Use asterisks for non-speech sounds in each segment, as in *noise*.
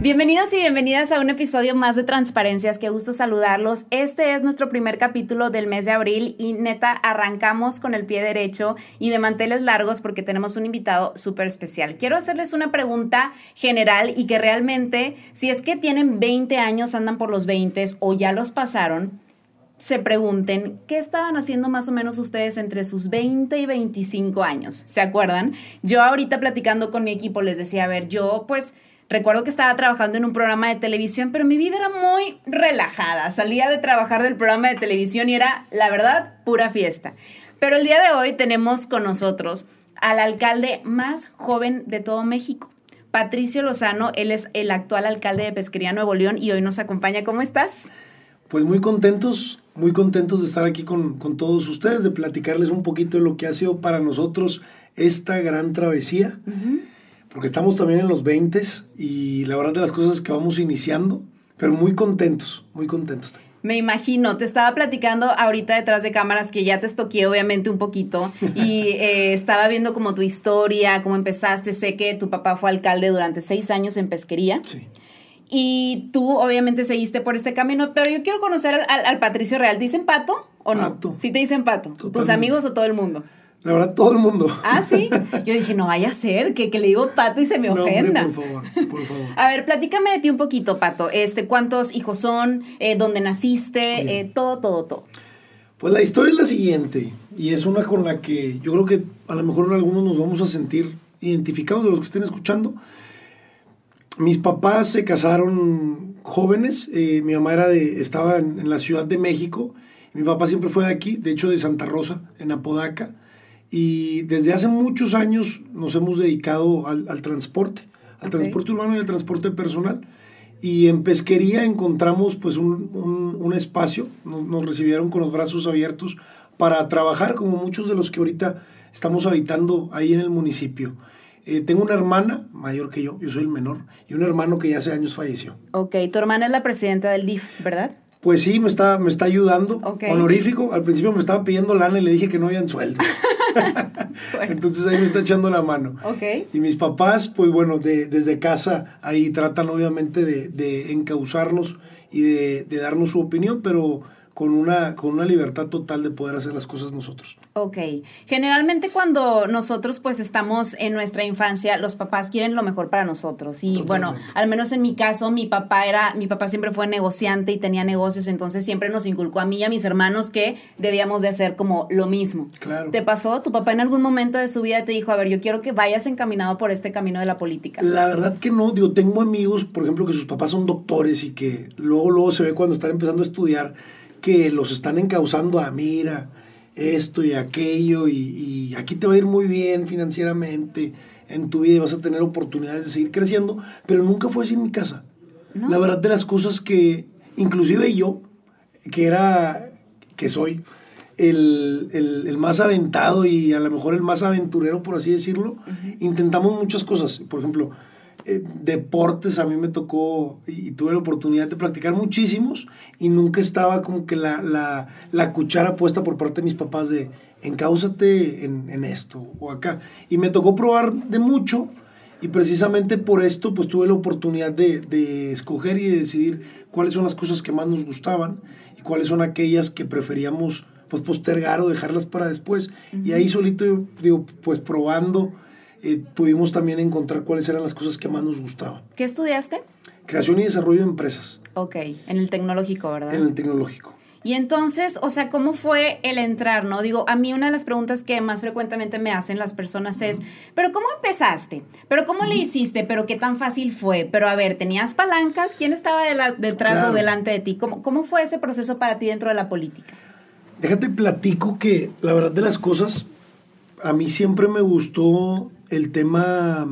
Bienvenidos y bienvenidas a un episodio más de Transparencias. Qué gusto saludarlos. Este es nuestro primer capítulo del mes de abril y neta arrancamos con el pie derecho y de manteles largos porque tenemos un invitado súper especial. Quiero hacerles una pregunta general y que realmente, si es que tienen 20 años, andan por los 20 o ya los pasaron, se pregunten qué estaban haciendo más o menos ustedes entre sus 20 y 25 años. ¿Se acuerdan? Yo ahorita platicando con mi equipo les decía, a ver, yo pues Recuerdo que estaba trabajando en un programa de televisión, pero mi vida era muy relajada. Salía de trabajar del programa de televisión y era, la verdad, pura fiesta. Pero el día de hoy tenemos con nosotros al alcalde más joven de todo México. Patricio Lozano, él es el actual alcalde de Pesquería Nuevo León y hoy nos acompaña. ¿Cómo estás? Pues muy contentos, muy contentos de estar aquí con, todos ustedes, de platicarles un poquito de lo que ha sido para nosotros esta gran travesía porque estamos también en los 20 y la verdad de las cosas que vamos iniciando, pero muy contentos, muy contentos. Me imagino, te estaba platicando ahorita detrás de cámaras que ya te estoqué obviamente un poquito y *laughs* eh, estaba viendo como tu historia, cómo empezaste, sé que tu papá fue alcalde durante seis años en pesquería. Sí. Y tú obviamente seguiste por este camino, pero yo quiero conocer al, Patricio Real. ¿Te dicen pato o no? Pato. Sí te dicen pato. ¿Tus amigos o todo el mundo? La verdad, todo el mundo. Ah, sí. *laughs* Yo dije, no vaya a ser que, le digo pato y se me ofenda. No, por favor, por favor. A ver, platícame de ti un poquito, Pato. Este, ¿Cuántos hijos son? Eh, ¿Dónde naciste? Eh, todo, todo, todo. Pues la historia es la siguiente, y es una con la que yo creo que a lo mejor algunos nos vamos a sentir identificados de los que estén escuchando. Mis papás se casaron jóvenes, eh, mi mamá era de, estaba en, en, la Ciudad de México, mi papá siempre fue de aquí, de hecho de Santa Rosa, en Apodaca. Y desde hace muchos años nos hemos dedicado al, transporte, al transporte urbano y al transporte personal. Y en pesquería encontramos pues un, espacio, nos, recibieron con los brazos abiertos para trabajar como muchos de los que ahorita estamos habitando ahí en el municipio. Eh, tengo una hermana mayor que yo, yo soy el menor, y un hermano que ya hace años falleció. Ok, tu hermana es la presidenta del DIF, ¿verdad? Pues sí, me está, me está ayudando. Honorífico. Al principio me estaba pidiendo lana y le dije que no habían sueldo. *laughs* *laughs* Entonces ahí me está echando la mano. Y mis papás, pues bueno, de, desde casa ahí tratan obviamente de, de encauzarnos y de, de darnos su opinión, pero con una, con una libertad total de poder hacer las cosas nosotros. Ok. Generalmente cuando nosotros pues estamos en nuestra infancia, los papás quieren lo mejor para nosotros. Y bueno, al menos en mi caso, mi papá era, mi papá siempre fue negociante y tenía negocios, entonces siempre nos inculcó a mí y a mis hermanos que debíamos de hacer como lo mismo. Claro. ¿Te pasó? ¿Tu papá en algún momento de su vida te dijo, a ver, yo quiero que vayas encaminado por este camino de la política? La verdad que no, digo, tengo amigos, por ejemplo, que sus papás son doctores y que luego, luego se ve cuando están empezando a estudiar que los están encauzando a mira esto y aquello y, aquí te va a ir muy bien financieramente en tu vida y vas a tener oportunidades de seguir creciendo, pero nunca fue así en mi casa. La verdad de las cosas que, inclusive yo, que era, que soy el, el, más aventado y a lo mejor el más aventurero, por así decirlo, intentamos muchas cosas. Por ejemplo, eh, deportes a mí me tocó y, tuve la oportunidad de practicar muchísimos y nunca estaba como que la, la, la cuchara puesta por parte de mis papás de encáusate en, en, esto o acá. Y me tocó probar de mucho y precisamente por esto pues tuve la oportunidad de, de escoger y de decidir cuáles son las cosas que más nos gustaban y cuáles son aquellas que preferíamos pues postergar o dejarlas para después. Y ahí solito, digo, pues probando eh, pudimos también encontrar cuáles eran las cosas que más nos gustaban. ¿Qué estudiaste? Creación y desarrollo de empresas. Ok, en el tecnológico, ¿verdad? En el tecnológico. Y entonces, o sea, ¿cómo fue el entrar, no? Digo, a mí una de las preguntas que más frecuentemente me hacen las personas es, ¿pero cómo empezaste? ¿Pero cómo le hiciste? ¿Pero qué tan fácil fue? Pero a ver, ¿tenías palancas? ¿Quién estaba detrás o delante de ti? ¿Cómo, ¿Cómo fue ese proceso para ti dentro de la política? Déjate platico que la verdad de las cosas, a mí siempre me gustó el tema,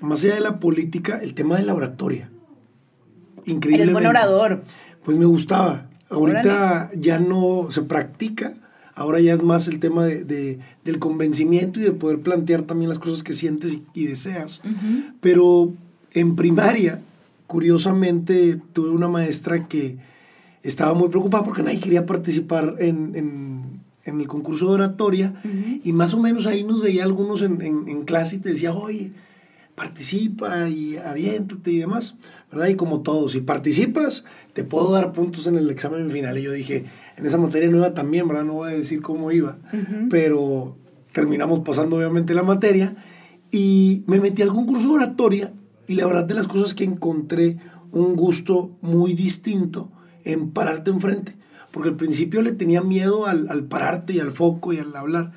más allá de la política, el tema de la oratoria. Increíble. buen orador. Pues me gustaba. Ahorita ya no se practica. Ahora ya es más el tema de, del convencimiento y de poder plantear también las cosas que sientes y, deseas. Pero en primaria, curiosamente, tuve una maestra que estaba muy preocupada porque nadie quería participar en, el concurso de oratoria y más o menos ahí nos veía algunos en, en clase y te decía, oye, participa y aviéntate y demás, ¿verdad? Y como todo, si participas, te puedo dar puntos en el examen final. Y yo dije, en esa materia tan bien, ¿verdad? No voy a decir cómo iba, pero terminamos pasando obviamente la materia y me metí al concurso de oratoria y la verdad de las cosas que encontré un gusto muy distinto en pararte enfrente, porque al principio le tenía miedo al, pararte y al foco y al hablar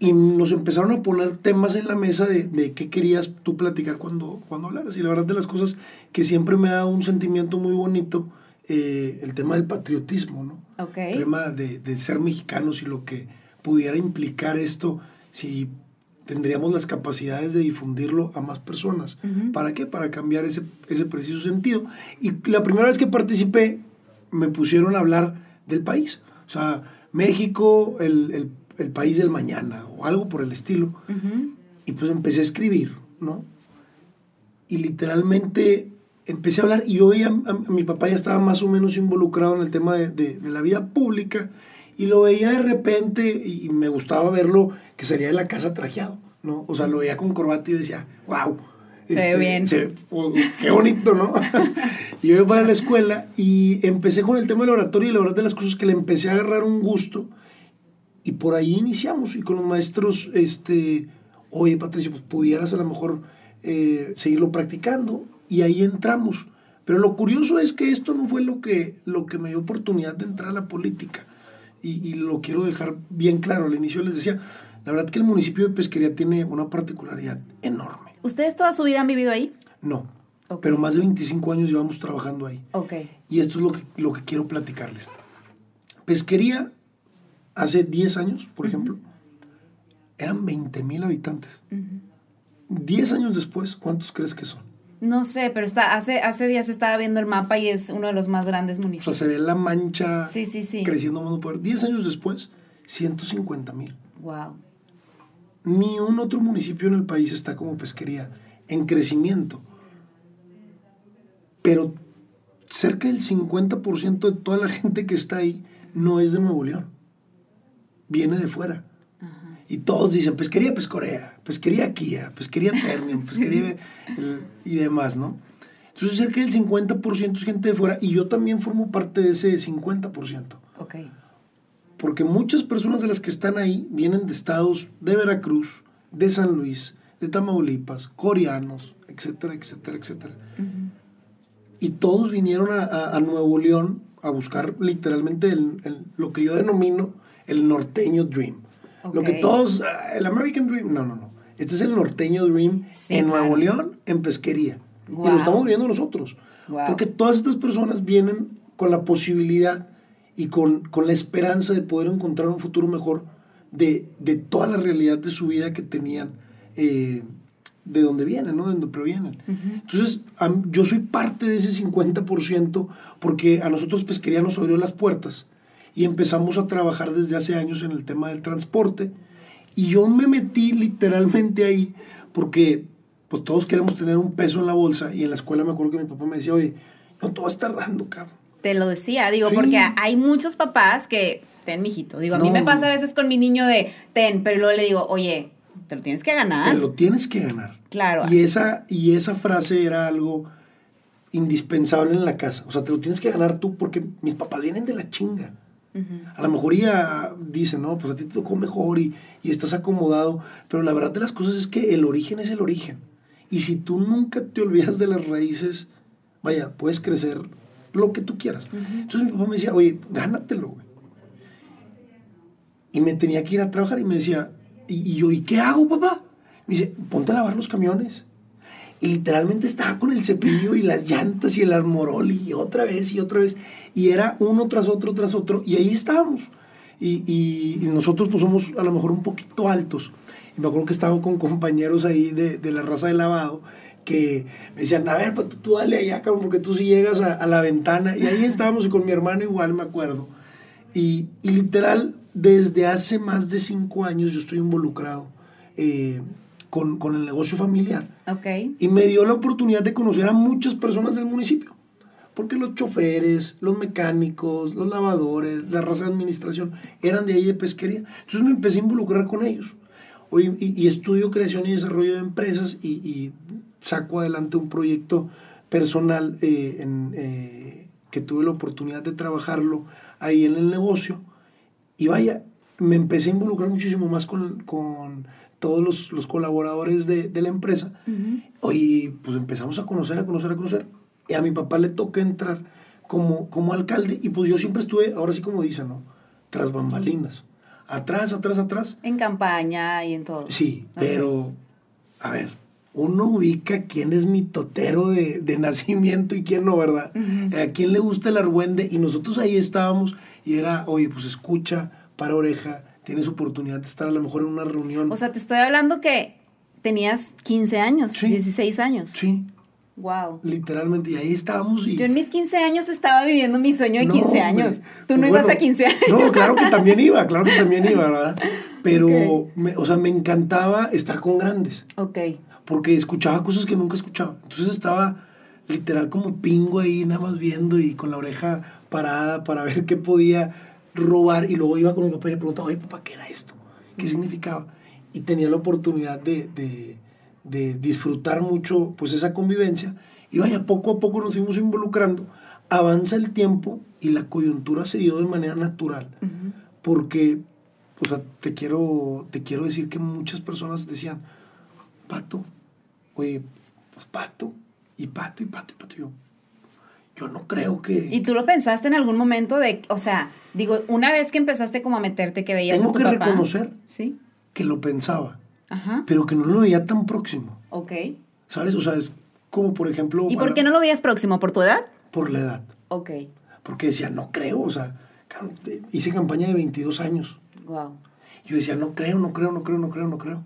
y nos empezaron a poner temas en la mesa de, de, qué querías tú platicar cuando, cuando hablaras. Y la verdad de las cosas que siempre me ha dado un sentimiento muy bonito, eh, el tema del patriotismo, ¿no? El tema de, de, ser mexicanos y lo que pudiera implicar esto si tendríamos las capacidades de difundirlo a más personas. ¿Para qué? Para cambiar ese, ese preciso sentido. Y la primera vez que participé, me pusieron a hablar del país. O sea, México, el, el el país del mañana o algo por el estilo. Y pues empecé a escribir, ¿no? Y literalmente empecé a hablar y yo veía, a, mi papá ya estaba más o menos involucrado en el tema de, de, la vida pública y lo veía de repente y me gustaba verlo que salía de la casa trajeado, ¿no? O sea, lo veía con corbata y decía, wow. Se ve este, bien. Se, qué bonito, ¿no? y *laughs* yo para la escuela y empecé con el tema del oratorio y la verdad de las cosas que le empecé a agarrar un gusto y por ahí iniciamos y con los maestros, este, oye Patricia, pues pudieras a lo mejor eh, seguirlo practicando y ahí entramos. Pero lo curioso es que esto no fue lo que, lo que me dio oportunidad de entrar a la política. Y, y, lo quiero dejar bien claro. Al inicio les decía, la verdad que el municipio de Pesquería tiene una particularidad enorme. ¿Ustedes toda su vida han vivido ahí? No. Pero más de 25 años llevamos trabajando ahí. Okay. Y esto es lo que, lo que quiero platicarles. Pesquería hace 10 años, por ejemplo, eran 20 mil habitantes. 10 años después, ¿cuántos crees que son? No sé, pero está, hace, hace días estaba viendo el mapa y es uno de los más grandes municipios. O sea, se ve la mancha sí, sí, sí. creciendo mundo poder. 10 años después, 150 mil. Wow. Ni un otro municipio en el país está como pesquería, en crecimiento. Pero cerca del 50% de toda la gente que está ahí no es de Nuevo León viene de fuera. Y todos dicen pesquería pescorea, pesquería Kia, pesquería Ternium, *laughs* pesquería y demás, ¿no? Entonces cerca del 50% es gente de fuera y yo también formo parte de ese 50%. Ok. Porque muchas personas de las que están ahí vienen de estados de Veracruz, de San Luis, de Tamaulipas, coreanos, etcétera, etcétera, etcétera. Y todos vinieron a, Nuevo León a buscar literalmente lo que yo denomino el norteño dream. Lo que todos, ah, el American Dream, no, no, no. Este es el norteño dream en Nuevo León, en pesquería. Y lo estamos viendo nosotros. Porque todas estas personas vienen con la posibilidad y con, con, la esperanza de poder encontrar un futuro mejor de, de toda la realidad de su vida que tenían, eh, de donde vienen, ¿no? De donde provienen. Entonces, yo soy parte de ese 50% porque a nosotros pesquería nos abrió las puertas y empezamos a trabajar desde hace años en el tema del transporte. Y yo me metí literalmente ahí porque pues todos queremos tener un peso en la bolsa y en la escuela me acuerdo que mi papá me decía, oye, no te vas a estar dando, cabrón. Te lo decía, digo, porque hay muchos papás que, ten, mijito, digo, a mí me pasa a veces con mi niño de, ten, pero luego le digo, oye, te lo tienes que ganar. Te lo tienes que ganar. Claro. Y esa, y esa frase era algo indispensable en la casa. O sea, te lo tienes que ganar tú porque mis papás vienen de la chinga. A lo mejor ya dicen, no, pues a ti te tocó mejor y, estás acomodado, pero la verdad de las cosas es que el origen es el origen. Y si tú nunca te olvidas de las raíces, vaya, puedes crecer lo que tú quieras. Entonces mi papá me decía, oye, gánatelo, güey. Y me tenía que ir a trabajar y me decía, ¿y, yo, ¿y qué hago, papá? Me dice, ponte a lavar los camiones. Y literalmente estaba con el cepillo y las llantas y el armorol y otra vez y otra vez. Y era uno tras otro, tras otro. Y ahí estábamos. Y, y, nosotros pues somos a lo mejor un poquito altos. Y me acuerdo que estaba con compañeros ahí de, de la raza de lavado que me decían, a ver, tú, tú dale allá, cabrón, porque tú sí llegas a, a, la ventana. Y ahí estábamos y con mi hermano igual, me acuerdo. Y, y literal, desde hace más de cinco años yo estoy involucrado eh, con, con el negocio familiar. Ok. Y me dio la oportunidad de conocer a muchas personas del municipio. Porque los choferes, los mecánicos, los lavadores, la raza de administración eran de ahí de pesquería. Entonces me empecé a involucrar con ellos. Hoy, y, y estudio creación y desarrollo de empresas y, y saco adelante un proyecto personal eh, en, eh, que tuve la oportunidad de trabajarlo ahí en el negocio. Y vaya, me empecé a involucrar muchísimo más con, con todos los, los colaboradores de, de, la empresa. Hoy pues empezamos a conocer, a conocer, a conocer. Y a mi papá le toca entrar como, como alcalde y pues yo siempre estuve, ahora sí como dicen, ¿no? Tras bambalinas. Atrás, atrás, atrás. En campaña y en todo. Sí, pero, a ver, uno ubica quién es mi totero de, de nacimiento y quién no, ¿verdad? Uh -huh. A quién le gusta el argüende y nosotros ahí estábamos y era, oye, pues escucha, para oreja, tienes oportunidad de estar a lo mejor en una reunión. O sea, te estoy hablando que tenías 15 años, sí. 16 años. Sí. Wow. Literalmente, y ahí estábamos. Y... Yo en mis 15 años estaba viviendo mi sueño de no, 15 años. Hombre. Tú no pues ibas bueno, a 15 años. No, claro que también iba, claro que también iba, ¿verdad? *laughs* Pero, okay. me, o sea, me encantaba estar con grandes. Ok. Porque escuchaba cosas que nunca escuchaba. Entonces estaba literal como pingo ahí, nada más viendo y con la oreja parada para ver qué podía robar. Y luego iba con mi papá y le preguntaba, oye, papá, ¿qué era esto? ¿Qué significaba? Y tenía la oportunidad de, de de disfrutar mucho pues esa convivencia y vaya, poco a poco nos fuimos involucrando, avanza el tiempo y la coyuntura se dio de manera natural, uh -huh. porque o sea, te, quiero, te quiero decir que muchas personas decían, Pato, oye, pues Pato, y Pato, y Pato, y Pato, y yo, yo no creo que... ¿Y tú lo pensaste en algún momento de, o sea, digo, una vez que empezaste como a meterte, que veías Tengo a tu que papá, reconocer ¿sí? que lo pensaba Ajá. pero que no lo veía tan próximo. Ok. ¿Sabes? O sea, es como por ejemplo... ¿Y por qué no lo veías próximo? ¿Por tu edad? Por la edad. Ok. Porque decía, no creo, o sea, hice campaña de 22 años. Wow. Yo decía, no creo, no creo, no creo, no creo, no creo.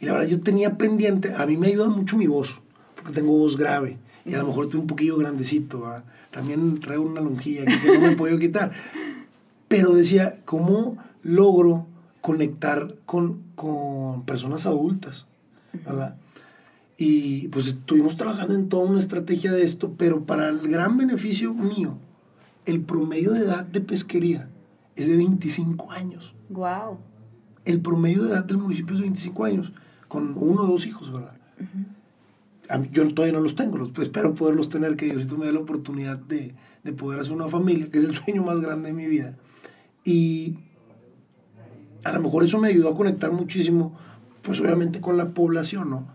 Y la verdad, yo tenía pendiente, a mí me ayuda mucho mi voz, porque tengo voz grave, y a lo mejor estoy un poquillo grandecito, ¿verdad? también traigo una lonjilla que no me he podido quitar. Pero decía, ¿cómo logro conectar con, con personas adultas, ¿verdad? Y pues estuvimos trabajando en toda una estrategia de esto, pero para el gran beneficio mío, el promedio de edad de pesquería es de 25 años. Wow. El promedio de edad del municipio es de 25 años, con uno o dos hijos, ¿verdad? Uh -huh. A mí, yo todavía no los tengo, los, espero poderlos tener, que Diosito me dé la oportunidad de, de poder hacer una familia, que es el sueño más grande de mi vida. Y a lo mejor eso me ayudó a conectar muchísimo, pues obviamente con la población, ¿no?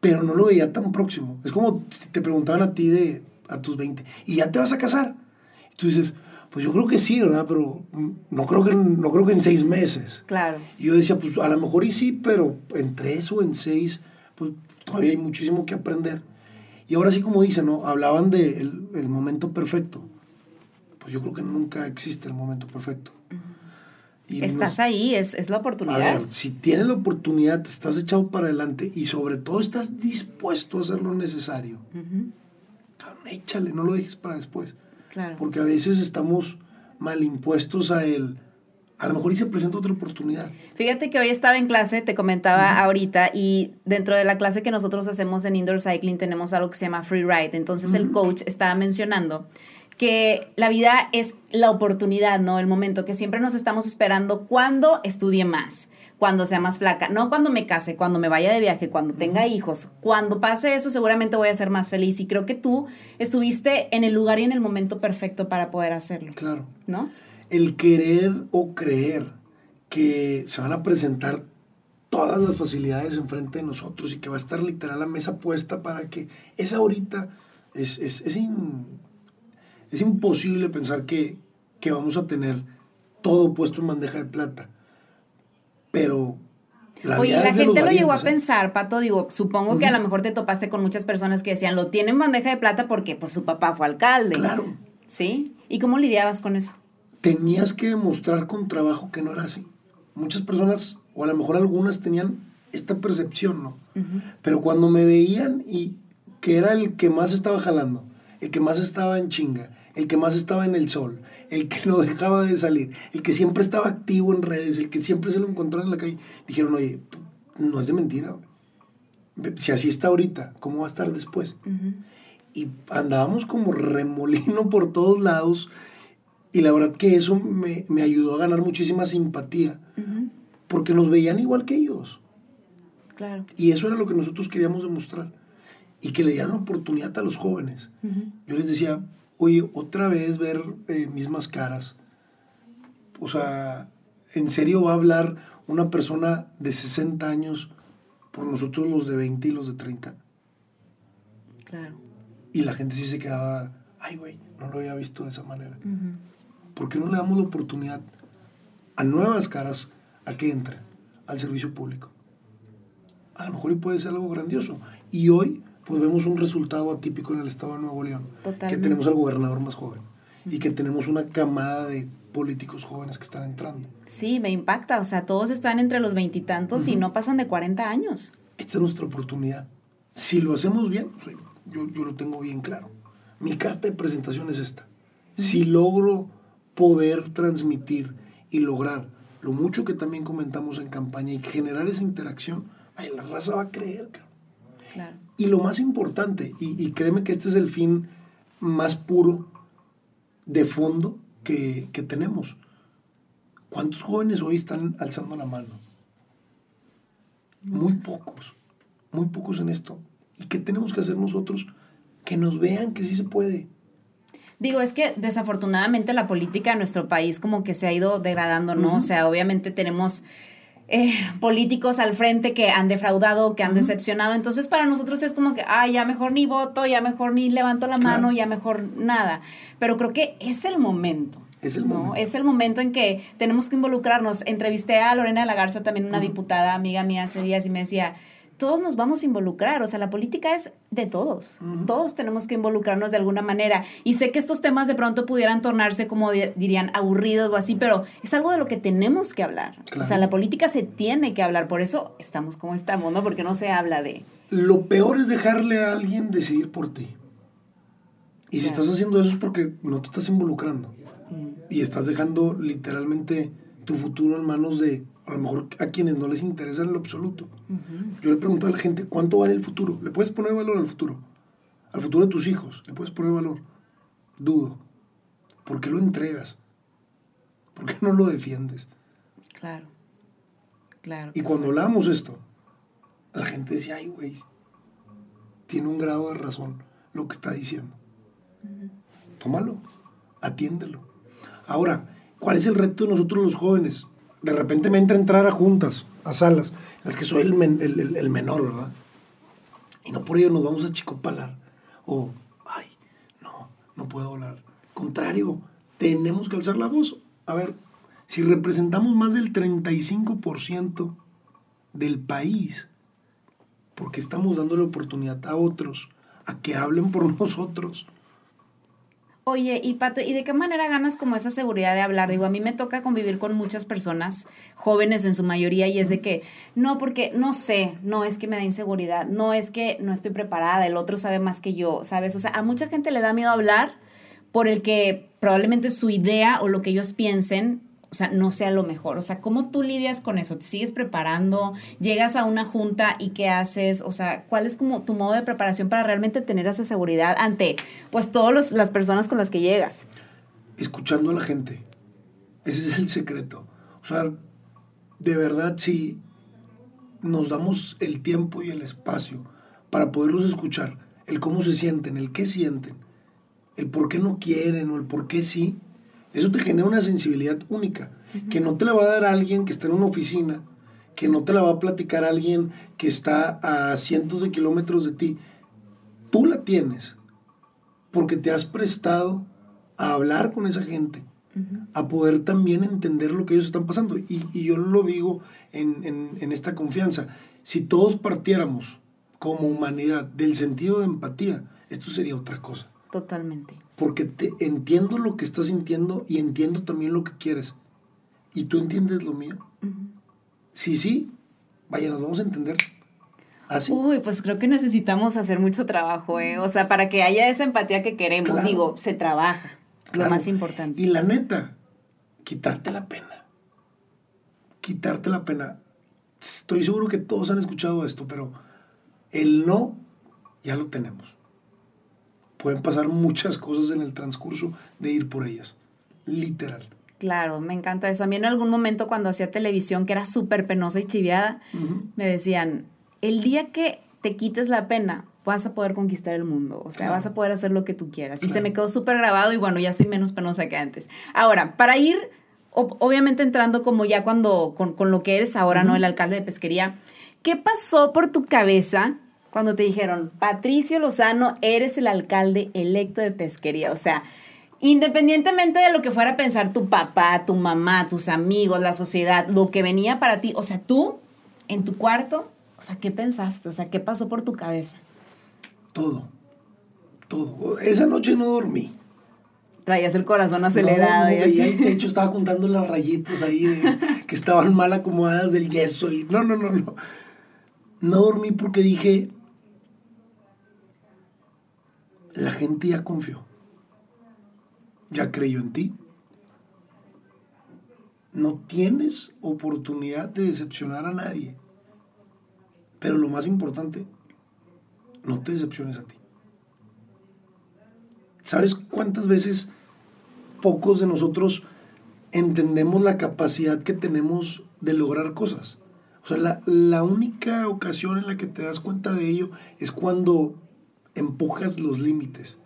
Pero no lo veía tan próximo. Es como si te preguntaban a ti de a tus 20, ¿y ya te vas a casar? Y tú dices, pues yo creo que sí, ¿verdad? Pero no creo que, no creo que en seis meses. Claro. Y yo decía, pues a lo mejor y sí, pero en tres o en seis, pues todavía hay muchísimo que aprender. Y ahora sí, como dicen, ¿no? Hablaban del de el, momento perfecto. Pues yo creo que nunca existe el momento perfecto. Uh -huh. Y estás nos, ahí, es, es, la oportunidad. A ver, si tienes la oportunidad, te estás echado para adelante y sobre todo estás dispuesto a hacer lo necesario. Uh -huh. Échale, no lo dejes para después. Claro. Porque a veces estamos mal impuestos a el, a lo mejor y se presenta otra oportunidad. Fíjate que hoy estaba en clase, te comentaba uh -huh. ahorita, y dentro de la clase que nosotros hacemos en Indoor Cycling tenemos algo que se llama Free Ride. Entonces uh -huh. el coach estaba mencionando que la vida es la oportunidad, ¿no? El momento que siempre nos estamos esperando cuando estudie más, cuando sea más flaca, no cuando me case, cuando me vaya de viaje, cuando tenga hijos. Cuando pase eso seguramente voy a ser más feliz y creo que tú estuviste en el lugar y en el momento perfecto para poder hacerlo. Claro. ¿No? El querer o creer que se van a presentar todas las facilidades enfrente de nosotros y que va a estar literal la mesa puesta para que esa ahorita es, es, es in, es imposible pensar que, que, vamos a tener todo puesto en bandeja de plata. Pero la Oye, la gente lo llegó a pensar, Pato, digo, supongo uh -huh. que a lo mejor te topaste con muchas personas que decían, lo tienen en bandeja de plata porque pues su papá fue alcalde. Claro. ¿Sí? ¿Y cómo lidiabas con eso? Tenías que demostrar con trabajo que no era así. Muchas personas, o a lo mejor algunas, tenían esta percepción, ¿no? Uh -huh. Pero cuando me veían y que era el que más estaba jalando, el que más estaba en chinga, el que más estaba en el sol, el que no *laughs* dejaba de salir, el que siempre estaba activo en redes, el que siempre se lo encontraba en la calle, dijeron, oye, no es de mentira. Si así está ahorita, ¿cómo va a estar después? Y andábamos como remolino por todos lados. Y la verdad que eso me, ayudó a ganar muchísima simpatía. Porque nos veían igual que ellos. Claro. Y eso era lo que nosotros queríamos demostrar. Y que le dieran oportunidad a los jóvenes. Yo les decía, oye, otra vez ver eh, mismas caras. O sea, ¿en serio va a hablar una persona de 60 años por nosotros los de 20 y los de 30. Claro. Y la gente sí se quedaba, ay, güey, no lo había visto de esa manera. ¿Por qué no le damos la oportunidad a nuevas caras a que entren al servicio público? A lo mejor puede ser algo grandioso. Y hoy, pues vemos un resultado atípico en el estado de Nuevo León. Que tenemos al gobernador más joven. Y que tenemos una camada de políticos jóvenes que están entrando. Sí, me impacta. O sea, todos están entre los veintitantos y, no pasan de 40 años. Esta es nuestra oportunidad. Si lo hacemos bien, yo, yo lo tengo bien claro. Mi carta de presentación es esta. Si logro poder transmitir y lograr lo mucho que también comentamos en campaña y generar esa interacción, la raza va a creer. Claro. Y lo más importante, y, y créeme que este es el fin más puro de fondo, que, tenemos. ¿Cuántos jóvenes hoy están alzando la mano? Muy pocos, muy pocos en esto. ¿Y qué tenemos que hacer nosotros? Que nos vean que sí se puede. Digo, es que desafortunadamente la política en nuestro país como que se ha ido degradando, ¿no? O sea, obviamente tenemos eh, políticos al frente que han defraudado, que han decepcionado. Entonces, para nosotros es como que, ah, ya mejor ni voto, ya mejor ni levanto la mano, ya mejor nada. Pero creo que es el momento. Es el momento. Es el momento en que tenemos que involucrarnos. Entrevisté a Lorena de la Garza, también una diputada amiga mía hace días, y me decía, todos nos vamos a involucrar, o sea, la política es de todos, todos tenemos que involucrarnos de alguna manera. Y sé que estos temas de pronto pudieran tornarse como dirían aburridos o así, pero es algo de lo que tenemos que hablar. O sea, la política se tiene que hablar, por eso estamos como estamos, ¿no? Porque no se habla de... Lo peor es dejarle a alguien decidir por ti. Y si estás haciendo eso es porque no te estás involucrando. Y estás dejando literalmente tu futuro en manos de a lo mejor a quienes no les interesa en lo absoluto. Yo le pregunto a la gente, ¿cuánto vale el futuro? ¿Le puedes poner valor al futuro? Al futuro de tus hijos, ¿le puedes poner valor? Dudo. ¿Por qué lo entregas? ¿Por qué no lo defiendes? Claro, claro. Y cuando hablamos esto, la gente decía, ay, güey, tiene un grado de razón lo que está diciendo. Tómalo, atiéndelo. Ahora, ¿cuál es el reto de nosotros los jóvenes? De repente me entra a entrar a juntas, a salas, las que soy el, menor, ¿verdad? Y no por ello nos vamos a chicopalar. O, ay, no, no puedo hablar. Contrario, tenemos que alzar la voz. A ver, si representamos más del 35% del país, porque estamos dando la oportunidad a otros a que hablen por *laughs* nosotros, Oye, y Pato, ¿y de qué manera ganas como esa seguridad de hablar? Digo, a mí me toca convivir con muchas personas, jóvenes en su mayoría, y es de que, no, porque no sé, no es que me da inseguridad, no es que no estoy preparada, el otro sabe más que yo, ¿sabes? O sea, a mucha gente le da miedo hablar por el que probablemente su idea o lo que ellos piensen o sea, no sea lo mejor. O sea, ¿cómo tú lidias con eso? ¿Te sigues preparando? ¿Llegas a una junta y qué haces? O sea, ¿cuál es como tu modo de preparación para realmente tener esa seguridad ante, pues, todas las personas con las que llegas? Escuchando a la gente. Ese es el secreto. O sea, de verdad, si nos damos el tiempo y el espacio para poderlos escuchar, el cómo se sienten, el qué sienten, el por qué no quieren o el por qué sí, eso te genera una sensibilidad única, que no te la va a dar alguien que está en una oficina, que no te la va a platicar alguien que está a cientos de kilómetros de ti. Tú la tienes porque te has prestado a hablar con esa gente, a poder también entender lo que ellos están pasando. Y, yo lo digo en, en esta confianza. Si todos partiéramos como humanidad del sentido de empatía, esto sería otra cosa. Totalmente porque te entiendo lo que estás sintiendo y entiendo también lo que quieres. ¿Y tú entiendes lo mío? Sí, sí, vaya, nos vamos a entender. ¿Así? Uy, pues creo que necesitamos hacer mucho trabajo, ¿eh? O sea, para que haya esa empatía que queremos, digo, se trabaja. Lo más importante. Y la neta, quitarte la pena. Quitarte la pena. Estoy seguro que todos han escuchado esto, pero el no ya lo tenemos. Pueden pasar muchas cosas en el transcurso de ir por ellas. Literal. Claro, me encanta eso. A mí en algún momento cuando hacía televisión, que era súper penosa y chiviada, me decían, el día que te quites la pena, vas a poder conquistar el mundo, o sea, vas a poder hacer lo que tú quieras. Y se me quedó súper grabado y bueno, ya soy menos penosa que antes. Ahora, para ir, obviamente entrando como ya cuando, con, lo que eres ahora, ¿no? El alcalde de pesquería, ¿qué pasó por tu cabeza cuando te dijeron, Patricio Lozano, eres el alcalde electo de pesquería? O sea, independientemente de lo que fuera a pensar tu papá, tu mamá, tus amigos, la sociedad, lo que venía para ti, o sea, tú en tu cuarto, o sea, ¿qué pensaste? O sea, ¿qué pasó por tu cabeza? Todo, todo. Esa noche no dormí. Traías el corazón acelerado. No, de hecho estaba contando las rayitas ahí que estaban mal acomodadas del yeso y no, no, no, no. No dormí porque dije, la gente ya confió, ya creyó en ti. No tienes oportunidad de decepcionar a nadie. Pero lo más importante, no te decepciones a ti. ¿Sabes cuántas veces pocos de nosotros entendemos la capacidad que tenemos de lograr cosas? O sea, la, la, única ocasión en la que te das cuenta de ello es cuando empujas los límites.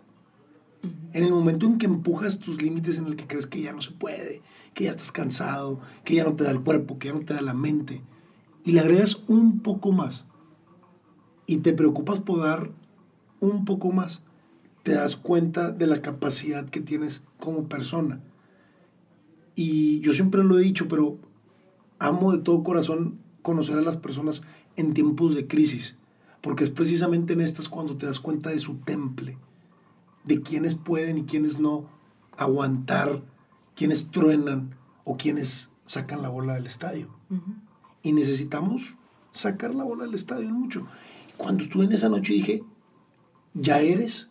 En el momento en que empujas tus límites en el que crees que ya no se puede, que ya estás cansado, que ya no te da el cuerpo, que ya no te da la mente, y le agregas un poco más, y te preocupas por dar un poco más, te das cuenta de la capacidad que tienes como persona. Y yo siempre lo he dicho, pero amo de todo corazón conocer a las personas en tiempos de crisis, porque es precisamente en estas cuando te das cuenta de su temple, de quienes pueden y quienes no aguantar, quienes truenan o quienes sacan la bola del estadio. Y necesitamos sacar la bola del estadio en mucho. Cuando estuve en esa noche dije, ya eres,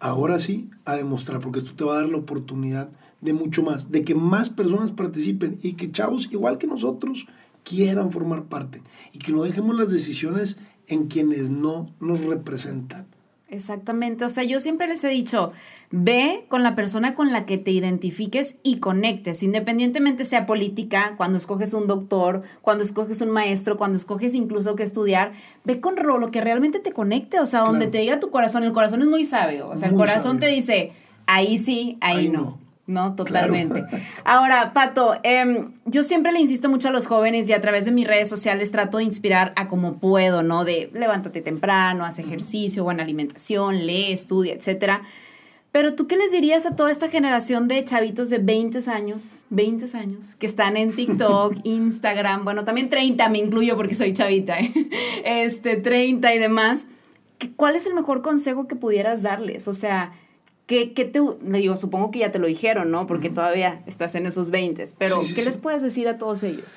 ahora sí, a demostrar, porque esto te va a dar la oportunidad de mucho más, de que más personas participen y que chavos, igual que nosotros, quieran formar parte y que no dejemos las decisiones en quienes no nos representan. Exactamente, o sea, yo siempre les he dicho, ve con la persona con la que te identifiques y conectes, independientemente sea política, cuando escoges un doctor, cuando escoges un maestro, cuando escoges incluso que estudiar, ve con lo que realmente te conecte, o sea, donde te diga tu corazón, el corazón es muy sabio, o sea, el corazón te dice, ahí sí, ahí, no. ¿no? Totalmente. Ahora, Pato, em, yo siempre le insisto mucho a los jóvenes y a través de mis redes sociales trato de inspirar a como puedo, ¿no? De levántate temprano, haz ejercicio, buena alimentación, lee, estudia, etcétera. Pero tú qué les dirías a toda esta generación de chavitos de 20 años, 20 años, que están en TikTok, *laughs* Instagram, bueno, también 30 me incluyo porque soy chavita, ¿eh? este, 30 y demás. ¿Cuál es el mejor consejo que pudieras darles? O sea, ¿Qué, te, le digo, supongo que ya te lo dijeron, ¿no? Porque todavía estás en esos 20, pero ¿qué les puedes decir a todos ellos?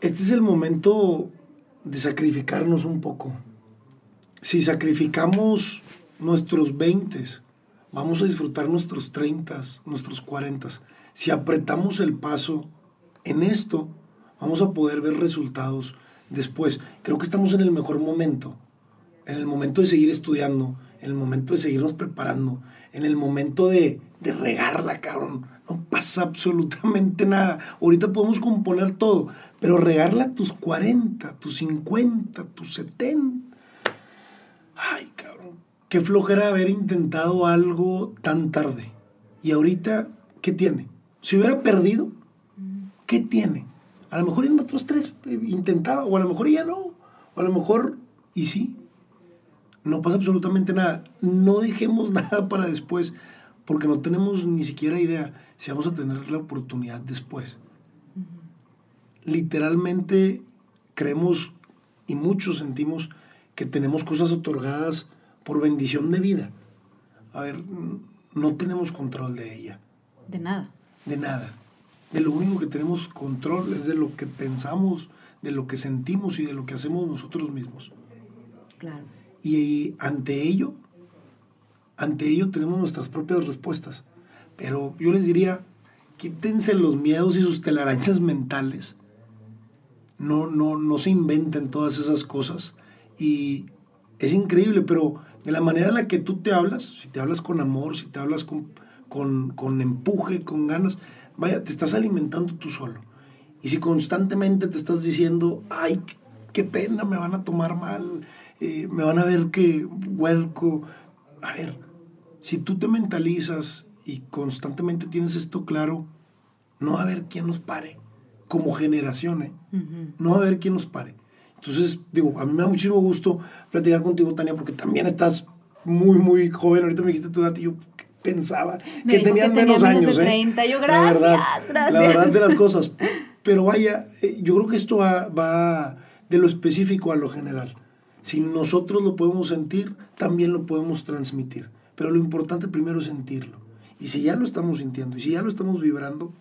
Este es el momento de sacrificarnos un poco. Si sacrificamos nuestros 20, vamos a disfrutar nuestros 30, nuestros 40. Si apretamos el paso en esto, vamos a poder ver resultados después. Creo que estamos en el mejor momento en el momento de seguir estudiando, en el momento de seguirnos preparando, en el momento de, de regarla, cabrón. No pasa absolutamente nada. Ahorita podemos componer todo, pero regarla tus 40, tus 50, tus 70. Ay, cabrón. Qué flojera haber intentado algo tan tarde. Y ahorita, ¿qué tiene? Si hubiera perdido, ¿qué tiene? A lo mejor en otros tres eh, intentaba, o a lo mejor ya no, o a lo mejor, y sí, no pasa absolutamente nada. No dejemos *laughs* nada para después, porque no tenemos ni siquiera idea si vamos a tener la oportunidad después. Literalmente creemos y muchos sentimos que tenemos cosas otorgadas por bendición de vida. A ver, no tenemos control de ella. De nada. De nada. De lo único que tenemos control es de lo que pensamos, de lo que sentimos y de lo que hacemos nosotros mismos. Claro. Y ante ello, ante ello tenemos nuestras propias respuestas. Pero yo les diría, quítense los miedos y sus telarañas mentales. No, no, no se inventen todas esas cosas. Y es increíble, pero de la manera en la que tú te hablas, si te hablas con amor, si te hablas con, con, con empuje, con ganas, vaya, te estás alimentando tú solo. Y si constantemente te estás diciendo, ay, qué pena, me van a tomar mal, eh, me van a ver que huerco. A ver, si tú te mentalizas y constantemente tienes esto claro, no va a haber quien nos pare, como generación, ¿eh? No va a haber quien nos pare. Entonces, digo, a mí me da muchísimo gusto platicar contigo, Tania, porque también estás muy, muy joven. Ahorita me dijiste tu edad y yo pensaba que tenías menos, años. ¿eh? Yo, gracias, gracias. La verdad de las *laughs* cosas. Pero vaya, eh, yo creo que esto va, va de lo específico a lo general. Si nosotros lo podemos sentir, también lo podemos transmitir. Pero lo importante primero es sentirlo. Y si ya lo estamos sintiendo y si ya lo estamos vibrando,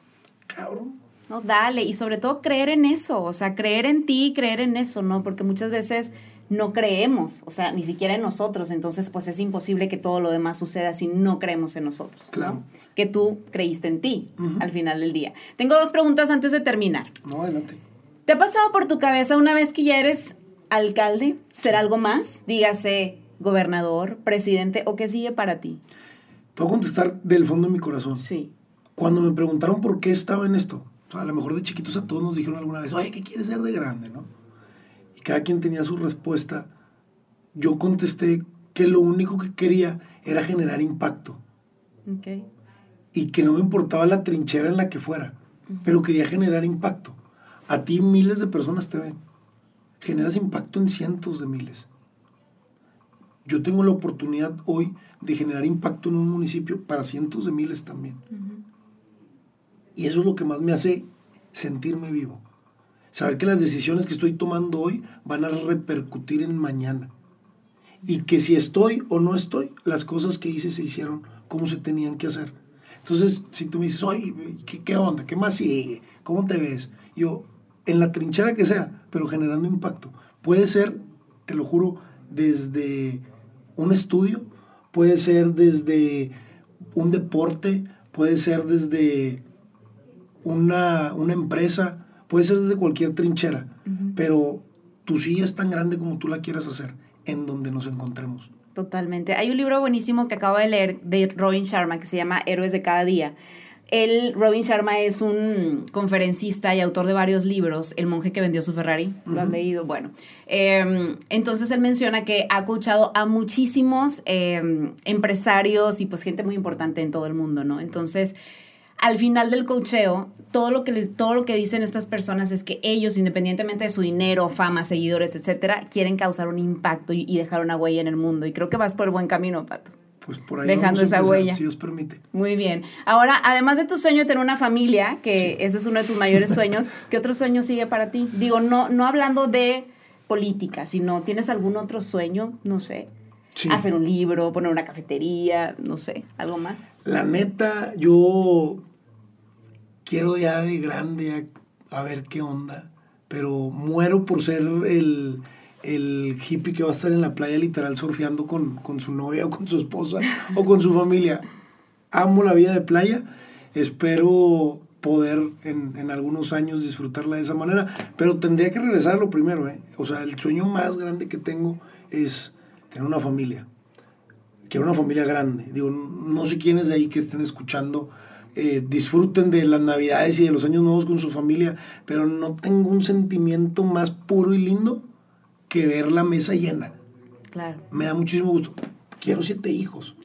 cabrón. No, dale. Y sobre todo creer en eso. O sea, creer en ti, creer en eso, ¿no? Porque muchas veces no creemos, o sea, ni siquiera en nosotros, entonces pues es imposible que todo lo demás suceda si no creemos en nosotros. Claro. Que tú creíste en ti al final del día. Tengo dos preguntas antes de terminar. No, adelante. ¿Te ha pasado por tu cabeza una vez que ya eres alcalde ser algo más? Dígase gobernador, presidente o qué sigue para ti. Te voy a contestar del fondo de mi corazón. Sí. Cuando me preguntaron por qué estaba en esto, a lo mejor de chiquitos a todos nos dijeron alguna vez, oye, ¿qué quieres ser de grande? ¿no? Y cada quien tenía su respuesta. Yo contesté que lo único que quería era generar impacto. Okay. Y que no me importaba la trinchera en la que fuera, pero quería generar impacto. A ti miles de personas te ven. Generas impacto en cientos de miles. Yo tengo la oportunidad hoy de generar impacto en un municipio para cientos de miles también. Y eso es lo que más me hace sentirme vivo. Saber que las decisiones que estoy tomando hoy van a repercutir en mañana. Y que si estoy o no estoy, las cosas que hice se hicieron como se tenían que hacer. Entonces, si tú me dices, oye, ¿qué, qué onda? ¿Qué más sigue? ¿Cómo te ves? Yo, en la trinchera que sea, pero generando impacto. Puede ser, te lo juro, desde un estudio, puede ser desde un deporte, puede ser desde una, una empresa, puede ser desde cualquier trinchera, pero tu silla es tan grande como tú la quieras hacer, en donde nos encontremos. Totalmente. Hay un libro buenísimo que acabo de leer de Robin Sharma que se llama Héroes de cada día. Él, Robin Sharma, es un conferencista y autor de varios libros, El monje que vendió su Ferrari, ¿lo has leído? Bueno, em, entonces él menciona que ha escuchado a muchísimos em, empresarios y pues gente muy importante en todo el mundo, ¿no? Entonces, al final del cocheo, todo lo que les, todo lo que dicen estas personas es que ellos, independientemente de su dinero, fama, seguidores, etcétera, quieren causar un impacto y, y dejar una huella en el mundo. Y creo que vas por el buen camino, Pato pues por ahí dejando esa huella. Si Dios permite. Muy bien. Ahora, además de tu sueño de tener una familia, que ese es uno de tus mayores sueños, *laughs* ¿qué otro sueño sigue para ti? Digo, no, no hablando de política, sino ¿tienes algún otro sueño? No sé. Hacer un libro, poner una cafetería, no sé, algo más. La neta, yo quiero ya de grande a ver qué onda, pero muero por ser el el hippie que va a estar en la playa literal surfeando con, su novia o con su esposa o con su familia. Amo la vida de playa, espero poder en, algunos años disfrutarla de esa manera, pero tendría que regresar a lo primero, ¿eh? O sea, el sueño más grande que tengo es tener una familia. Quiero una familia grande. Digo, no sé quiénes de ahí que estén escuchando eh, disfruten de las navidades y de los años nuevos con su familia, pero no tengo un sentimiento más puro y lindo que ver la mesa llena. Claro. Me da muchísimo gusto. Quiero siete hijos.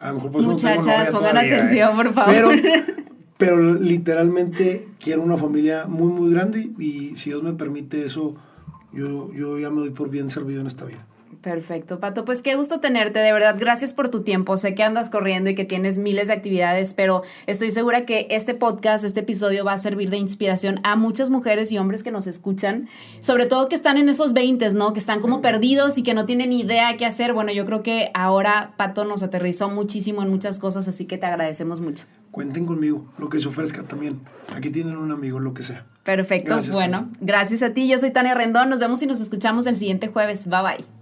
A lo mejor Muchachas, pongan atención, por favor. Pero, *laughs* pero literalmente quiero una familia muy, muy grande y si Dios me permite eso, yo, yo ya me doy por bien servido en esta vida. Perfecto, Pato. Pues qué gusto tenerte, de verdad. Gracias por tu tiempo. Sé que andas corriendo y que tienes miles de actividades, pero estoy segura que este podcast, este episodio va a servir de inspiración a muchas mujeres y hombres que nos escuchan, sobre todo que están en esos 20, ¿no? Que están como perdidos y que no tienen idea qué hacer. Bueno, yo creo que ahora Pato nos aterrizó muchísimo en muchas cosas, así que te agradecemos mucho. Cuenten conmigo, lo que se ofrezca también. Aquí tienen un amigo, lo que sea. Perfecto. bueno, gracias a ti. Yo soy Tania Rendón. Nos vemos y nos escuchamos el siguiente jueves. Bye bye.